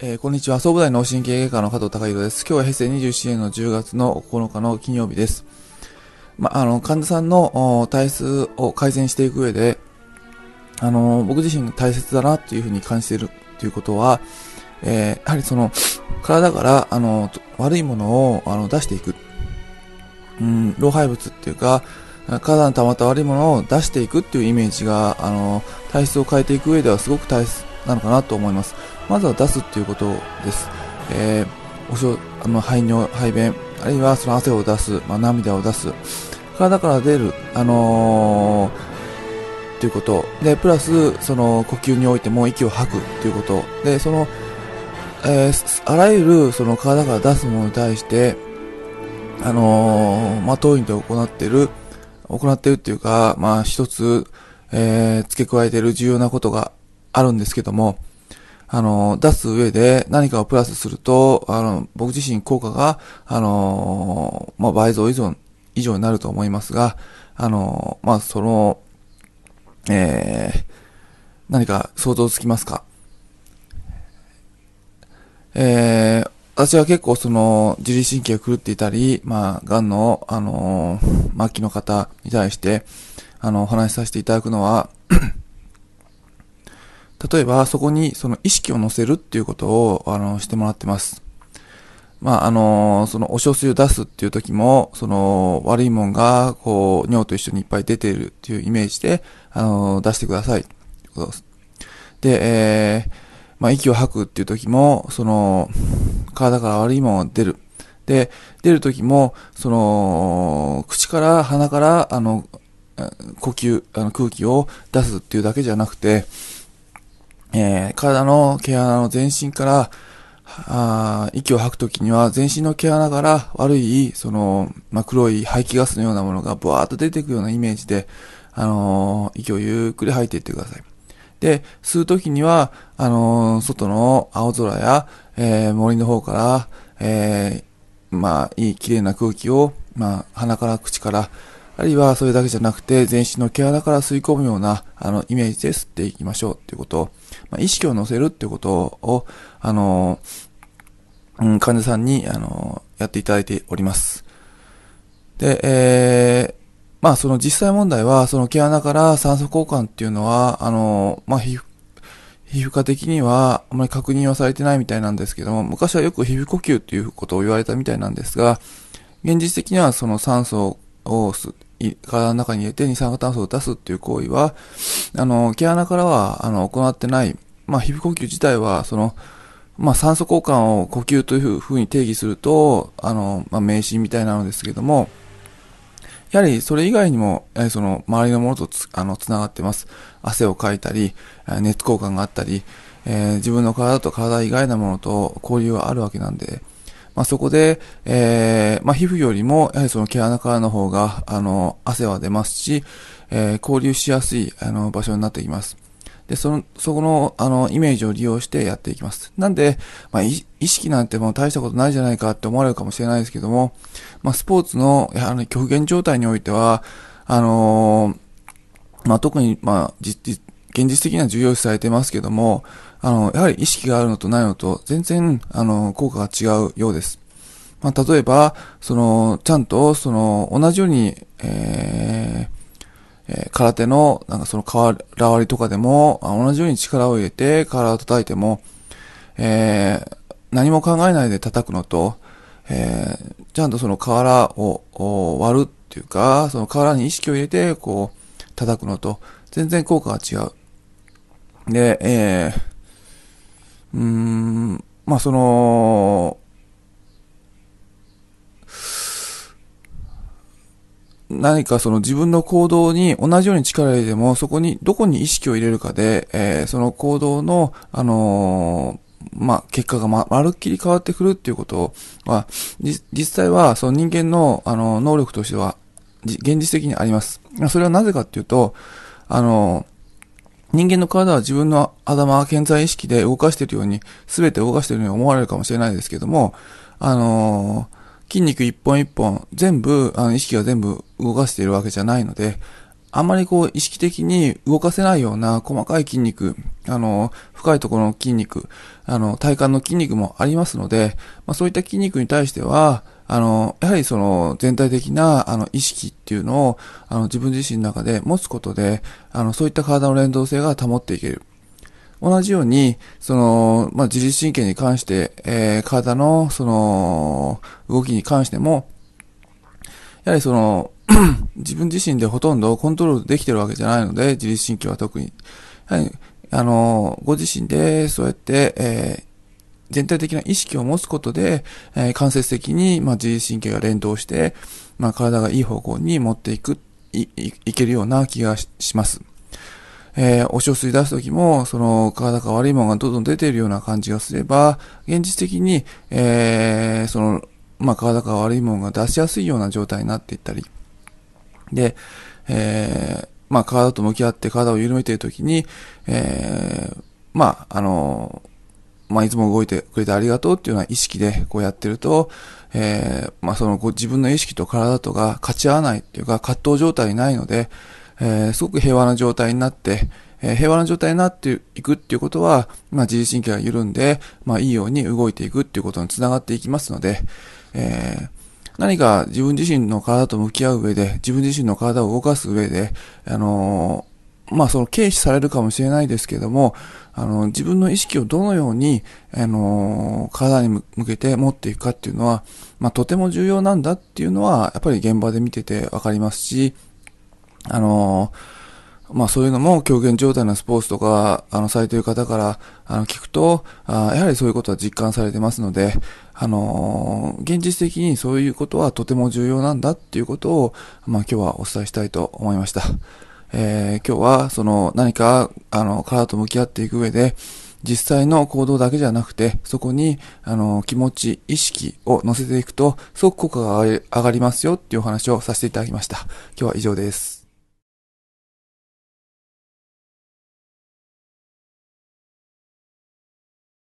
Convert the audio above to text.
えー、こんにちは。総武大脳神経外科の加藤隆弘です。今日は平成27年の10月の9日の金曜日です。ま、あの、患者さんの体質を改善していく上で、あの、僕自身が大切だなというふうに感じているということは、えー、やはりその、体から、あの、悪いものを、あの、出していく。うん、老廃物っていうか、体に溜まった悪いものを出していくっていうイメージが、あの、体質を変えていく上ではすごく大切なのかなと思います。まずは出すっていうことです。えー、おしょ、あの、排尿、排便、あるいはその汗を出す、まあ、涙を出す、体から出る、あのー、ということ。で、プラス、その、呼吸においても息を吐くということ。で、その、えー、あらゆる、その体から出すものに対して、あのー、まあ、当院で行ってる、行ってるっていうか、まあ、一つ、えー、付け加えている重要なことがあるんですけども、あの、出す上で何かをプラスすると、あの、僕自身効果が、あの、まあ、倍増以上、以上になると思いますが、あの、まあ、その、えー、何か想像つきますか？えー、私は結構その、自律神経が狂っていたり、まあ、癌の、あの末期の方に対して、あの、お話しさせていただくのは例えばそこにその意識を乗せるっていうことを、あの、してもらってます。まあ、あの、そのお小水を出すっていう時も、その悪いもんが、こう、尿と一緒にいっぱい出ているっていうイメージで、あの、出してください。です。で、えー、まあ、息を吐くっていう時も、その、体から悪いもんが出る。で、出る時も、その、口から、鼻から、あの、呼吸、あの空気を出すっていうだけじゃなくて、えー、体の毛穴の全身から、あ息を吐くときには全身の毛穴から悪い、その、まあ、黒い排気ガスのようなものがブワーッと出ていくようなイメージで、あのー、息をゆっくり吐いていってください。で、吸うときには、あのー、外の青空や、えー、森の方から、えまあ、いい綺麗な空気を、まあ、鼻から口から、あるいはそれだけじゃなくて、全身の毛穴から吸い込むような、あの、イメージで吸っていきましょうっていうことを、まあ、意識を乗せるっていうことを、あの、うん、患者さんに、あの、やっていただいております。で、えー、まあその実際問題は、その毛穴から酸素交換っていうのは、あの、まあ皮膚、皮膚科的にはあまり確認はされてないみたいなんですけども、昔はよく皮膚呼吸っていうことを言われたみたいなんですが、現実的にはその酸素を体の中に入れて二酸化炭素を出すっていう行為は、あの、毛穴からは、あの、行ってない。まあ、皮膚呼吸自体は、その、まあ、酸素交換を呼吸というふうに定義すると、あの、まあ、迷信みたいなのですけども、やはりそれ以外にも、やはりその周りのものとつ、あの、つながってます。汗をかいたり、熱交換があったり、えー、自分の体と体以外のものと交流があるわけなんで、まあ、そこで、えー、まあ、皮膚よりも、やはりその毛穴からの方が、あの、汗は出ますし、えー、交流しやすい、あの、場所になっています。で、その、そこの、あの、イメージを利用してやっていきます。なんで、まあ、意識なんてもう大したことないじゃないかって思われるかもしれないですけども、まあ、スポーツの、やはり極限状態においては、あのー、まあ、特に、まあ、実、現実的には重要視されてますけども、あの、やはり意識があるのとないのと、全然、あの、効果が違うようです。まあ、例えば、その、ちゃんと、その、同じように、えー、えー、空手の、なんかその、瓦割りとかでも、同じように力を入れて、体を叩いても、えー、何も考えないで叩くのと、えー、ちゃんとその瓦を割るっていうか、その瓦に意識を入れて、こう、叩くのと、全然効果が違う。で、えー、うーん、まあその、何かその自分の行動に同じように力を入れても、そこに、どこに意識を入れるかで、えー、その行動の、あのー、まあ、結果がま、まるっきり変わってくるっていうことは、実際は、その人間の、あの、能力としては、現実的にあります。それはなぜかっていうと、あのー人間の体は自分の頭、健在意識で動かしているように、すべて動かしているように思われるかもしれないですけども、あのー、筋肉一本一本、全部、あの、意識が全部動かしているわけじゃないので、あんまりこう意識的に動かせないような細かい筋肉、あの、深いところの筋肉、あの、体幹の筋肉もありますので、まあそういった筋肉に対しては、あの、やはりその全体的なあの意識っていうのをあの自分自身の中で持つことで、あのそういった体の連動性が保っていける。同じように、その、まあ、自律神経に関して、えー、体の、その、動きに関しても、やはりその、自分自身でほとんどコントロールできてるわけじゃないので、自律神経は特に。はい、あの、ご自身でそうやって、えー、全体的な意識を持つことで、えー、間接的に、まあ、自律神経が連動して、まあ、体がいい方向に持っていく、い、いいけるような気がします。えー、お小水出すときも、その、体が悪いものがどんどん出ているような感じがすれば、現実的に、えー、その、まあ、体が悪いものが出しやすいような状態になっていったり、で、えー、まあ、体と向き合って体を緩めているときに、えー、まあ、あの、まあ、いつも動いてくれてありがとうっていうような意識でこうやってると、えー、まあ、そのこう自分の意識と体とが勝ち合わないっていうか葛藤状態にないので、えー、すごく平和な状態になって、えー、平和な状態になっていくっていうことは、まあ、自律神経が緩んで、まあ、いいように動いていくっていうことにつながっていきますので、えー、何か自分自身の体と向き合う上で、自分自身の体を動かす上で、あの、まあ、その軽視されるかもしれないですけども、あの、自分の意識をどのように、あの、体に向けて持っていくかっていうのは、まあ、とても重要なんだっていうのは、やっぱり現場で見ててわかりますし、あのまあそういうのも極限状態のスポーツとか、あの、されている方から、あの、聞くと、あやはりそういうことは実感されてますので、あの、現実的にそういうことはとても重要なんだっていうことを、まあ今日はお伝えしたいと思いました。えー、今日はその何か、あの、体と向き合っていく上で、実際の行動だけじゃなくて、そこに、あの、気持ち、意識を乗せていくと、すごく効果が上がりますよっていうお話をさせていただきました。今日は以上です。